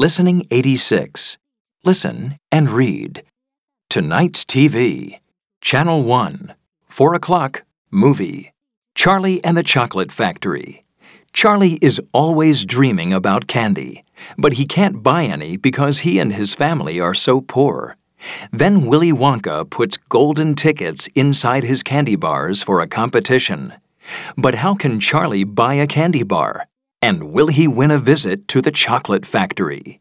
Listening 86. Listen and read. Tonight's TV. Channel 1. 4 o'clock. Movie. Charlie and the Chocolate Factory. Charlie is always dreaming about candy, but he can't buy any because he and his family are so poor. Then Willy Wonka puts golden tickets inside his candy bars for a competition. But how can Charlie buy a candy bar? And will he win a visit to the chocolate factory?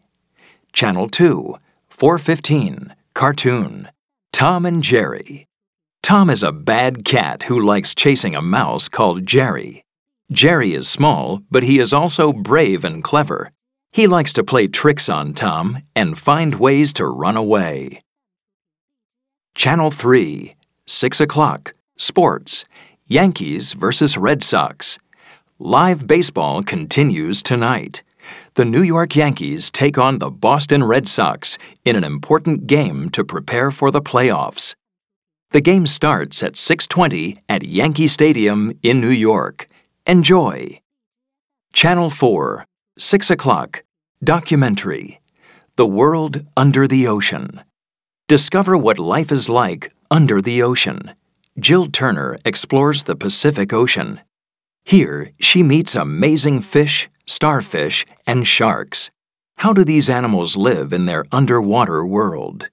Channel 2, 415, Cartoon. Tom and Jerry. Tom is a bad cat who likes chasing a mouse called Jerry. Jerry is small, but he is also brave and clever. He likes to play tricks on Tom and find ways to run away. Channel 3, 6 o'clock, Sports, Yankees versus Red Sox. Live baseball continues tonight. The New York Yankees take on the Boston Red Sox in an important game to prepare for the playoffs. The game starts at 6:20 at Yankee Stadium in New York. Enjoy. Channel 4, 6 o'clock, documentary. The World Under the Ocean. Discover what life is like under the ocean. Jill Turner explores the Pacific Ocean. Here, she meets amazing fish, starfish, and sharks. How do these animals live in their underwater world?